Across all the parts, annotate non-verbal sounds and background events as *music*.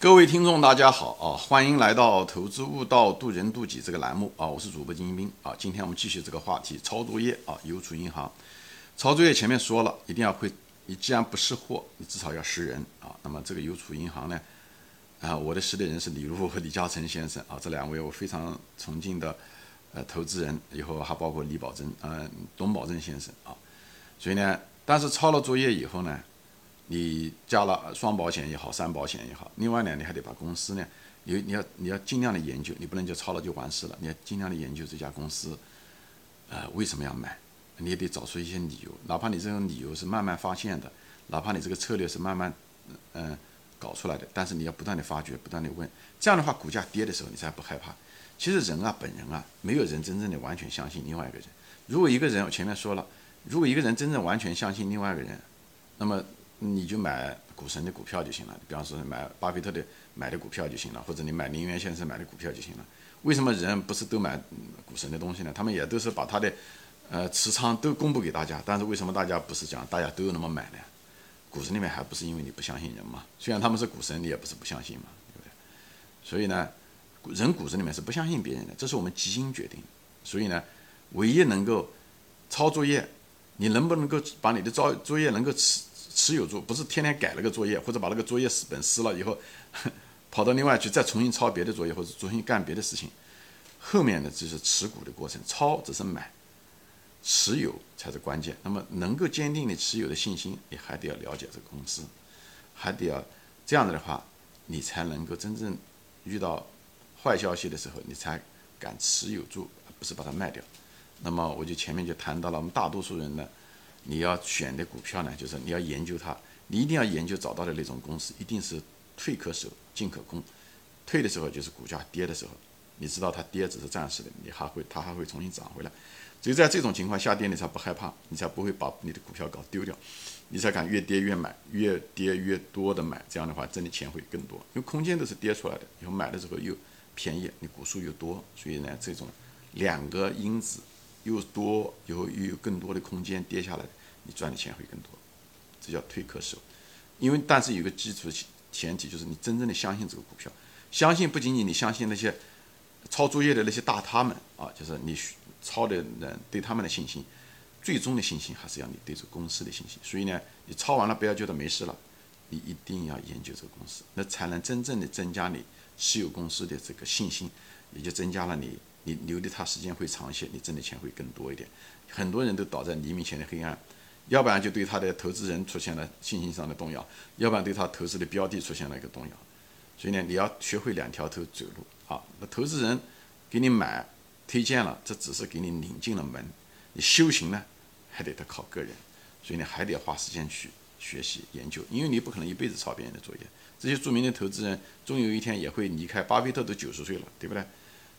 各位听众，大家好啊！欢迎来到《投资悟道，渡人渡己》这个栏目啊！我是主播金一兵啊！今天我们继续这个话题，抄作业啊！邮储银行抄作业前面说了一定要会，你既然不识货，你至少要识人啊！那么这个邮储银行呢，啊，我的识的人是李路和李嘉诚先生啊，这两位我非常崇敬的呃投资人，以后还包括李宝珍，嗯，董宝珍先生啊。所以呢，但是抄了作业以后呢？你加了双保险也好，三保险也好，另外呢，你还得把公司呢，你你要你要尽量的研究，你不能就抄了就完事了，你要尽量的研究这家公司，呃，为什么要买？你也得找出一些理由，哪怕你这种理由是慢慢发现的，哪怕你这个策略是慢慢嗯搞出来的，但是你要不断的发掘，不断的问，这样的话，股价跌的时候你才不害怕。其实人啊，本人啊，没有人真正的完全相信另外一个人。如果一个人，我前面说了，如果一个人真正完全相信另外一个人，那么。你就买股神的股票就行了，比方说买巴菲特的买的股票就行了，或者你买林园先生买的股票就行了。为什么人不是都买股神的东西呢？他们也都是把他的呃持仓都公布给大家，但是为什么大家不是讲大家都有那么买呢？股神里面还不是因为你不相信人嘛？虽然他们是股神，你也不是不相信嘛，对不对？所以呢，人骨子里面是不相信别人的，这是我们基因决定。所以呢，唯一能够抄作业，你能不能够把你的作作业能够持？持有住，不是天天改了个作业，或者把那个作业本撕了以后，*laughs* 跑到另外去再重新抄别的作业，或者重新干别的事情。后面的就是持股的过程，抄只是买，持有才是关键。那么能够坚定的持有的信心，你还得要了解这个公司，还得要这样子的话，你才能够真正遇到坏消息的时候，你才敢持有住，而不是把它卖掉。那么我就前面就谈到了，我们大多数人呢。你要选的股票呢，就是你要研究它，你一定要研究找到的那种公司，一定是退可守，进可攻。退的时候就是股价跌的时候，你知道它跌只是暂时的，你还会它还会重新涨回来。所以在这种情况下跌，你才不害怕，你才不会把你的股票搞丢掉，你才敢越跌越买，越跌越多的买。这样的话，挣的钱会更多，因为空间都是跌出来的，以后买的时候又便宜，你股数又多，所以呢，这种两个因子。又多，以后又有更多的空间跌下来，你赚的钱会更多，这叫退可守。因为但是有个基础前提，就是你真正的相信这个股票，相信不仅仅你相信那些抄作业的那些大他们啊，就是你抄的人对他们的信心，最终的信心还是要你对这个公司的信心。所以呢，你抄完了不要觉得没事了，你一定要研究这个公司，那才能真正的增加你持有公司的这个信心，也就增加了你。你留的他时间会长些，你挣的钱会更多一点。很多人都倒在黎明前的黑暗，要不然就对他的投资人出现了信心上的动摇，要不然对他投资的标的出现了一个动摇。所以呢，你要学会两条腿走路啊。那投资人给你买推荐了，这只是给你领进了门，你修行呢还得得靠个人，所以呢还得花时间去学习研究，因为你不可能一辈子抄别人的作业。这些著名的投资人终有一天也会离开，巴菲特都九十岁了，对不对？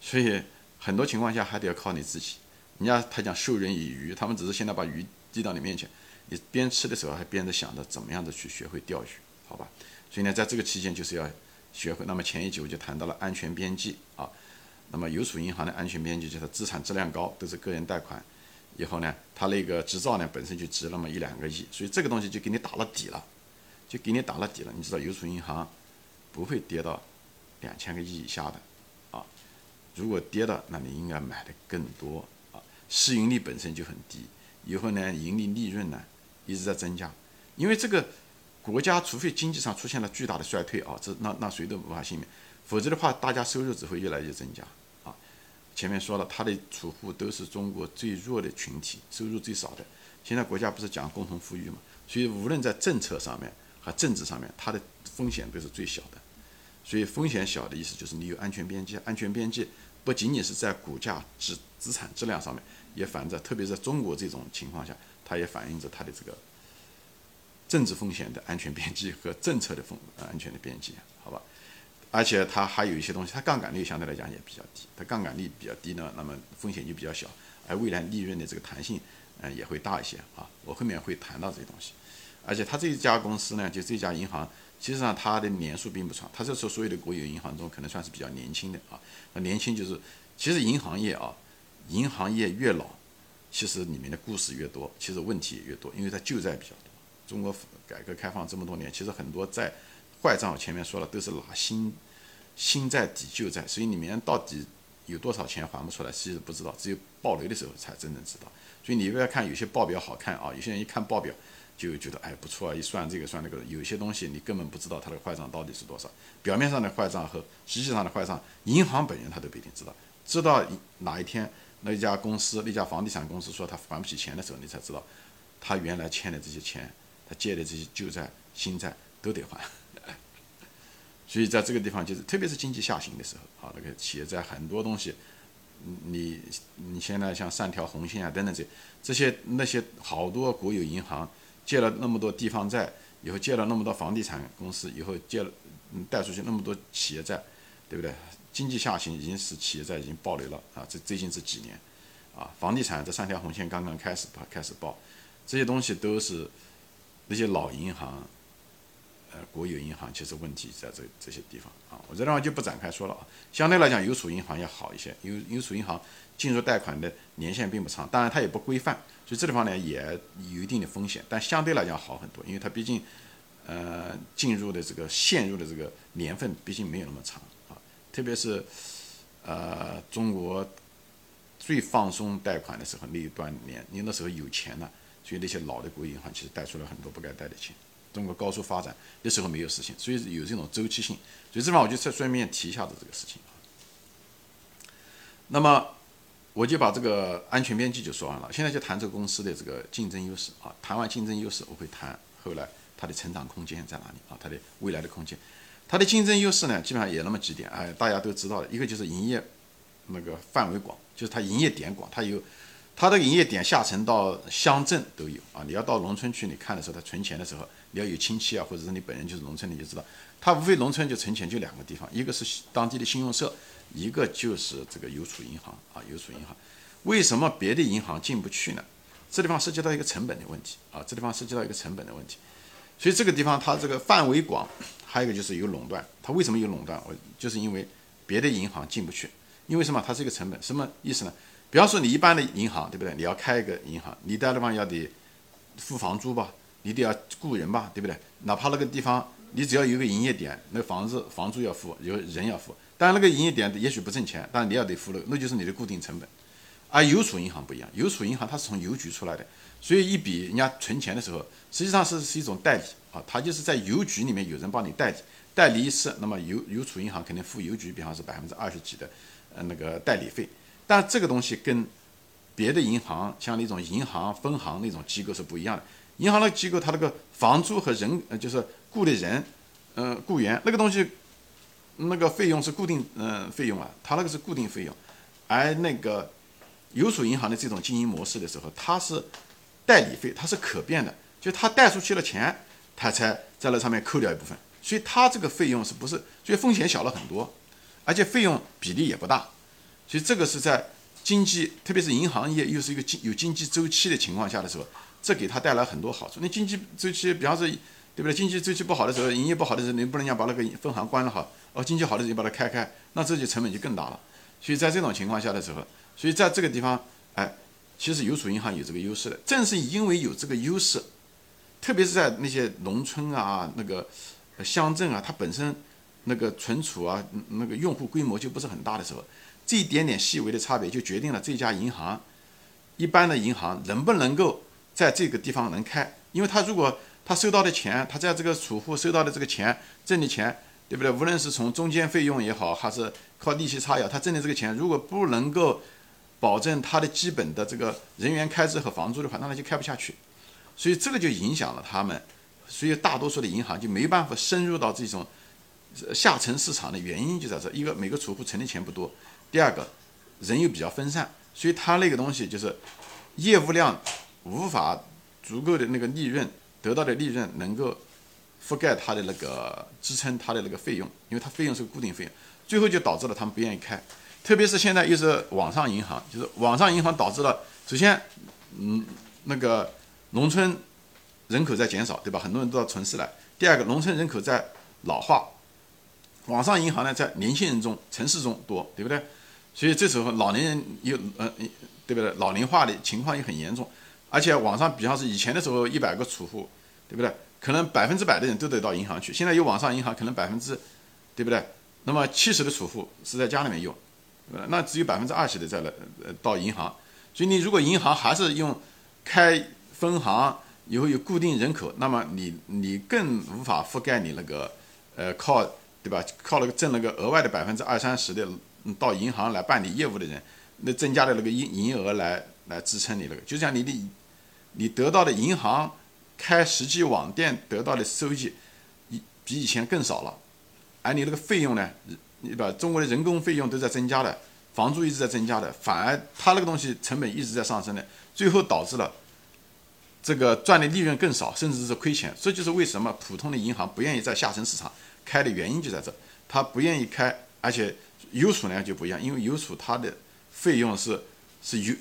所以。很多情况下还得要靠你自己。人家他讲授人以渔，他们只是现在把鱼递到你面前，你边吃的时候还边着想着怎么样的去学会钓鱼，好吧？所以呢，在这个期间就是要学会。那么前一集我就谈到了安全边际啊。那么邮储银行的安全边际就是资产质量高，都是个人贷款，以后呢，它那个执照呢本身就值那么一两个亿，所以这个东西就给你打了底了，就给你打了底了。你知道邮储银行不会跌到两千个亿以下的。如果跌了，那你应该买的更多啊。市盈率本身就很低，以后呢，盈利利润呢一直在增加。因为这个国家，除非经济上出现了巨大的衰退啊，这那那谁都无法幸免。否则的话，大家收入只会越来越增加啊。前面说了，他的储户都是中国最弱的群体，收入最少的。现在国家不是讲共同富裕嘛？所以无论在政策上面和政治上面，它的风险都是最小的。所以风险小的意思就是你有安全边际，安全边际。不仅仅是在股价资资产质量上面，也反映在特别在中国这种情况下，它也反映着它的这个政治风险的安全边际和政策的风安全的边际，好吧？而且它还有一些东西，它杠杆率相对来讲也比较低，它杠杆率比较低呢，那么风险就比较小，而未来利润的这个弹性，嗯，也会大一些啊。我后面会谈到这些东西，而且它这一家公司呢，就这家银行。其实上，它的年数并不长，它是说所有的国有银行中可能算是比较年轻的啊。那年轻就是，其实银行业啊，银行业越老，其实里面的故事越多，其实问题也越多，因为它旧债比较多。中国改革开放这么多年，其实很多债坏账，我前面说了，都是拿新新债抵旧债，所以里面到底有多少钱还不出来，其实不知道，只有爆雷的时候才真正知道。所以你不要看有些报表好看啊，有些人一看报表就觉得哎不错啊，一算这个算那个，有些东西你根本不知道它的坏账到底是多少。表面上的坏账和实际上的坏账，银行本人他都不一定知道。知道哪一天那家公司那家房地产公司说他还不起钱的时候，你才知道他原来欠的这些钱，他借的这些旧债、新债都得还。*laughs* 所以在这个地方就是，特别是经济下行的时候，啊，那个企业在很多东西。你你现在像三条红线啊等等这这些那些好多国有银行借了那么多地方债，以后借了那么多房地产公司，以后借了贷出去那么多企业债，对不对？经济下行已经使企业债已经暴雷了啊！这最近这几年，啊，房地产这三条红线刚刚开始开始爆，这些东西都是那些老银行。呃，国有银行其实问题在这这些地方啊，我这地方就不展开说了啊。相对来讲，邮储银行要好一些，邮邮储银行进入贷款的年限并不长，当然它也不规范，所以这地方呢也有一定的风险，但相对来讲好很多，因为它毕竟呃进入的这个陷入的这个年份毕竟没有那么长啊，特别是呃中国最放松贷款的时候那一段年，你那时候有钱了，所以那些老的国有银行其实贷出了很多不该贷的钱。中国高速发展的时候没有实现，所以有这种周期性，所以这方我就顺顺便提一下子这个事情啊。那么我就把这个安全边际就说完了，现在就谈这个公司的这个竞争优势啊。谈完竞争优势，我会谈后来它的成长空间在哪里啊？它的未来的空间，它的竞争优势呢，基本上也那么几点，哎，大家都知道的，一个就是营业那个范围广，就是它营业点广，它有。它的营业点下沉到乡镇都有啊！你要到农村去，你看的时候，他存钱的时候，你要有亲戚啊，或者是你本人就是农村，你就知道，他无非农村就存钱就两个地方，一个是当地的信用社，一个就是这个邮储银行啊。邮储银行为什么别的银行进不去呢？这地方涉及到一个成本的问题啊，这地方涉及到一个成本的问题，所以这个地方它这个范围广，还有一个就是有垄断。它为什么有垄断？我就是因为别的银行进不去，因为什么？它是一个成本，什么意思呢？比方说，你一般的银行，对不对？你要开一个银行，你在地方要得付房租吧，你得要雇人吧，对不对？哪怕那个地方你只要有个营业点，那房子房租要付，有人要付。当然，那个营业点也许不挣钱，但你要得付了，那就是你的固定成本。而邮储银行不一样，邮储银行它是从邮局出来的，所以一笔人家存钱的时候，实际上是是一种代理啊，它就是在邮局里面有人帮你代理，代理一次，那么邮邮储银行肯定付邮局，比方是百分之二十几的呃那个代理费。但这个东西跟别的银行，像那种银行分行那种机构是不一样的。银行的机构，它那个房租和人，呃，就是雇的人，呃，雇员那个东西，那个费用是固定，嗯，费用啊，它那个是固定费用。而那个邮储银行的这种经营模式的时候，它是代理费，它是可变的，就他贷出去了钱，他才在那上面扣掉一部分，所以它这个费用是不是，所以风险小了很多，而且费用比例也不大。所以这个是在经济，特别是银行业又是一个经有经济周期的情况下的时候，这给他带来很多好处。那经济周期，比方说，对不对？经济周期不好的时候，营业不好的时候，你不能讲把那个分行关了哈。哦，经济好的时候把它开开，那这就成本就更大了。所以在这种情况下的时候，所以在这个地方，哎，其实邮储银行有这个优势的。正是因为有这个优势，特别是在那些农村啊、那个乡镇啊，它本身那个存储啊、那个用户规模就不是很大的时候。这一点点细微的差别，就决定了这家银行，一般的银行能不能够在这个地方能开？因为他如果他收到的钱，他在这个储户收到的这个钱挣的钱，对不对？无论是从中间费用也好，还是靠利息差也好，他挣的这个钱，如果不能够保证他的基本的这个人员开支和房租的话，那他就开不下去。所以这个就影响了他们，所以大多数的银行就没办法深入到这种下沉市场的原因就在这：一个每个储户存的钱不多。第二个，人又比较分散，所以他那个东西就是业务量无法足够的那个利润得到的利润能够覆盖他的那个支撑他的那个费用，因为他费用是个固定费用，最后就导致了他们不愿意开，特别是现在又是网上银行，就是网上银行导致了，首先，嗯，那个农村人口在减少，对吧？很多人都到城市来。第二个，农村人口在老化，网上银行呢在年轻人中、城市中多，对不对？所以这时候老年人又呃，对不对？老龄化的情况也很严重，而且网上比方是以前的时候一百个储户，对不对？可能百分之百的人都得到银行去。现在有网上银行，可能百分之，对不对？那么七十的储户是在家里面用，呃，那只有百分之二十的在了呃到银行。所以你如果银行还是用开分行以后有固定人口，那么你你更无法覆盖你那个呃靠对吧？靠那个挣那个额外的百分之二三十的到银行来办理业务的人，那增加的那个营营业额来来支撑你那个，就像你的你得到的银行。开实际网店得到的收益，以比以前更少了，而你那个费用呢？你把中国的人工费用都在增加的，房租一直在增加的，反而他那个东西成本一直在上升的，最后导致了这个赚的利润更少，甚至是亏钱。这就是为什么普通的银行不愿意在下沉市场开的原因就在这，他不愿意开，而且邮储呢就不一样，因为邮储它的费用是是邮。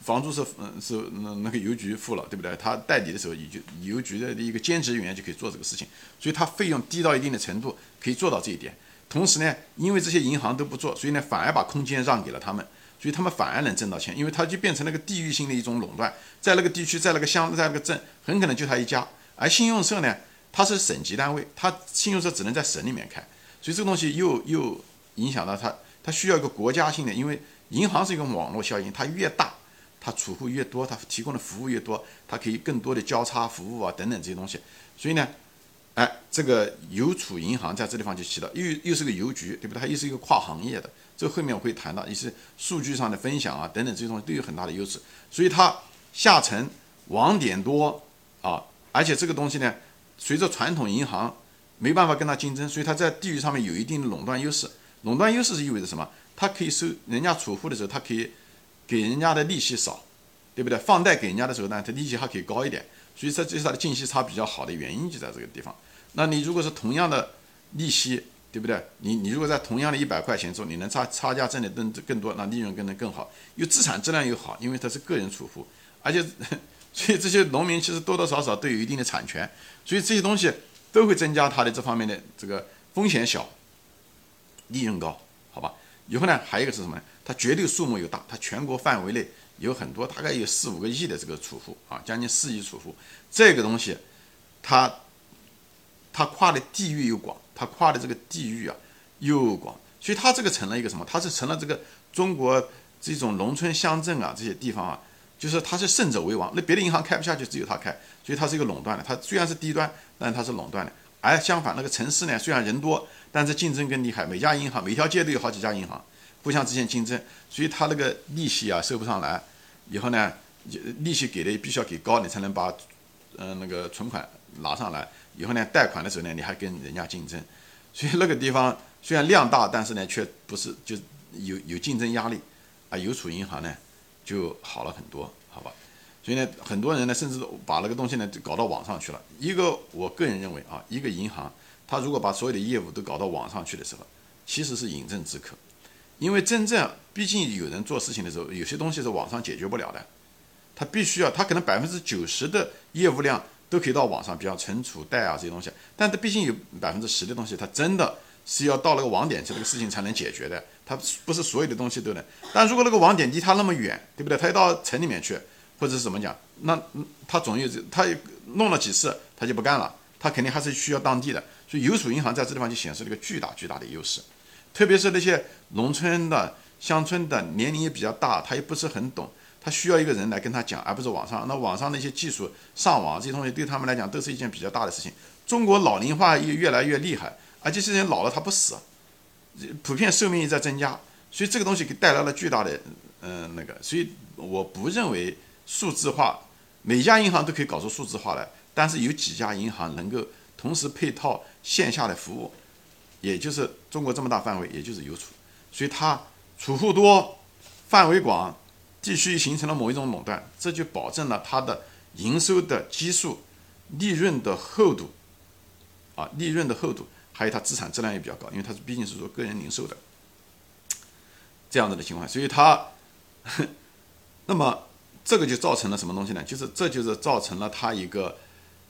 房租是嗯是那那个邮局付了，对不对？他代理的时候，邮局邮局的一个兼职人员就可以做这个事情，所以他费用低到一定的程度，可以做到这一点。同时呢，因为这些银行都不做，所以呢反而把空间让给了他们，所以他们反而能挣到钱，因为他就变成了个地域性的一种垄断，在那个地区，在那个乡，在那个镇，很可能就他一家。而信用社呢，它是省级单位，它信用社只能在省里面开，所以这个东西又又影响到它，它需要一个国家性的，因为银行是一个网络效应，它越大。它储户越多，它提供的服务越多，它可以更多的交叉服务啊等等这些东西。所以呢，哎，这个邮储银行在这地方就起到，又又是个邮局，对不对？它又是一个跨行业的，这后面我会谈到一些数据上的分享啊等等这些东西都有很大的优势。所以它下沉网点多啊，而且这个东西呢，随着传统银行没办法跟它竞争，所以它在地域上面有一定的垄断优势。垄断优势是意味着什么？它可以收人家储户的时候，它可以。给人家的利息少，对不对？放贷给人家的时候呢，它利息还可以高一点，所以这这是它的净息差比较好的原因就在这个地方。那你如果是同样的利息，对不对？你你如果在同样的一百块钱中，你能差差价挣的更更多，那利润更能更好，又资产质量又好，因为它是个人储户，而且 *laughs* 所以这些农民其实多多少少都有一定的产权，所以这些东西都会增加它的这方面的这个风险小，利润高，好吧？以后呢，还有一个是什么呢？它绝对数目又大，它全国范围内有很多，大概有四五个亿的这个储户啊，将近四亿储户。这个东西，它它跨的地域又广，它跨的这个地域啊又广，所以它这个成了一个什么？它是成了这个中国这种农村乡镇啊这些地方啊，就是它是胜者为王，那别的银行开不下去，只有它开，所以它是一个垄断的。它虽然是低端，但它是垄断的。而相反，那个城市呢，虽然人多，但是竞争更厉害，每家银行每条街都有好几家银行。互相之间竞争，所以他那个利息啊收不上来，以后呢，利息给的必须要给高，你才能把，嗯，那个存款拿上来。以后呢，贷款的时候呢，你还跟人家竞争，所以那个地方虽然量大，但是呢，却不是就有有竞争压力。啊，邮储银行呢就好了很多，好吧？所以呢，很多人呢甚至把那个东西呢搞到网上去了。一个我个人认为啊，一个银行他如果把所有的业务都搞到网上去的时候，其实是饮鸩止渴。因为真正毕竟有人做事情的时候，有些东西是网上解决不了的，他必须要，他可能百分之九十的业务量都可以到网上，比方存储贷啊这些东西，但它毕竟有百分之十的东西，它真的是要到那个网点去，这个事情才能解决的，它不是所有的东西都能。但如果那个网点离他那么远，对不对？他要到城里面去，或者是怎么讲，那他总有他弄了几次，他就不干了，他肯定还是需要当地的，所以邮储银行在这地方就显示了一个巨大巨大的优势。特别是那些农村的、乡村的，年龄也比较大，他也不是很懂，他需要一个人来跟他讲，而不是网上。那网上那些技术上网这些东西，对他们来讲都是一件比较大的事情。中国老龄化也越来越厉害，而这些人老了他不死，普遍寿命也在增加，所以这个东西给带来了巨大的嗯那个。所以我不认为数字化每家银行都可以搞出数字化来，但是有几家银行能够同时配套线下的服务。也就是中国这么大范围，也就是邮储，所以它储户多，范围广，地区形成了某一种垄断，这就保证了它的营收的基数、利润的厚度，啊，利润的厚度，还有它资产质量也比较高，因为它毕竟是做个人零售的这样子的情况，所以它，*laughs* 那么这个就造成了什么东西呢？就是这就是造成了它一个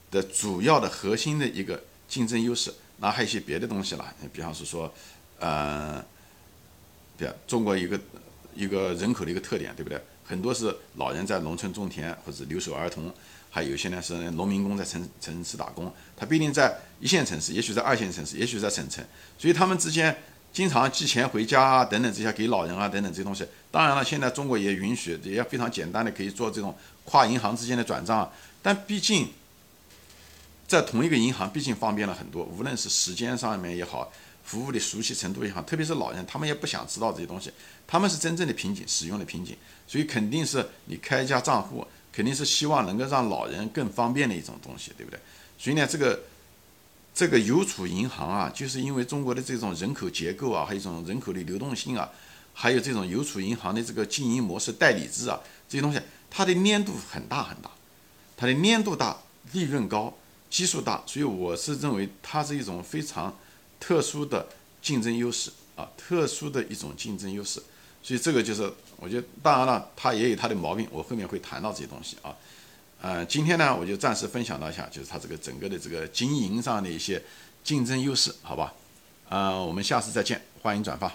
的主要的核心的一个竞争优势。那还有一些别的东西了，比方是说，呃，对中国一个一个人口的一个特点，对不对？很多是老人在农村种田或者留守儿童，还有些呢是农民工在城城市打工，他不一定在一线城市，也许在二线城市，也许在省城，所以他们之间经常寄钱回家啊，等等这些给老人啊，等等这些东西。当然了，现在中国也允许，也非常简单的可以做这种跨银行之间的转账，但毕竟在同一个银行，毕竟方便了很多，无论是时间上面也好，服务的熟悉程度也好，特别是老人，他们也不想知道这些东西，他们是真正的瓶颈，使用的瓶颈，所以肯定是你开一家账户。肯定是希望能够让老人更方便的一种东西，对不对？所以呢，这个这个邮储银行啊，就是因为中国的这种人口结构啊，还有一种人口的流动性啊，还有这种邮储银行的这个经营模式、代理制啊，这些东西，它的粘度很大很大，它的粘度大，利润高，基数大，所以我是认为它是一种非常特殊的竞争优势啊，特殊的一种竞争优势。所以这个就是，我觉得当然了，它也有它的毛病，我后面会谈到这些东西啊。呃，今天呢，我就暂时分享到一下，就是它这个整个的这个经营上的一些竞争优势，好吧？呃，我们下次再见，欢迎转发。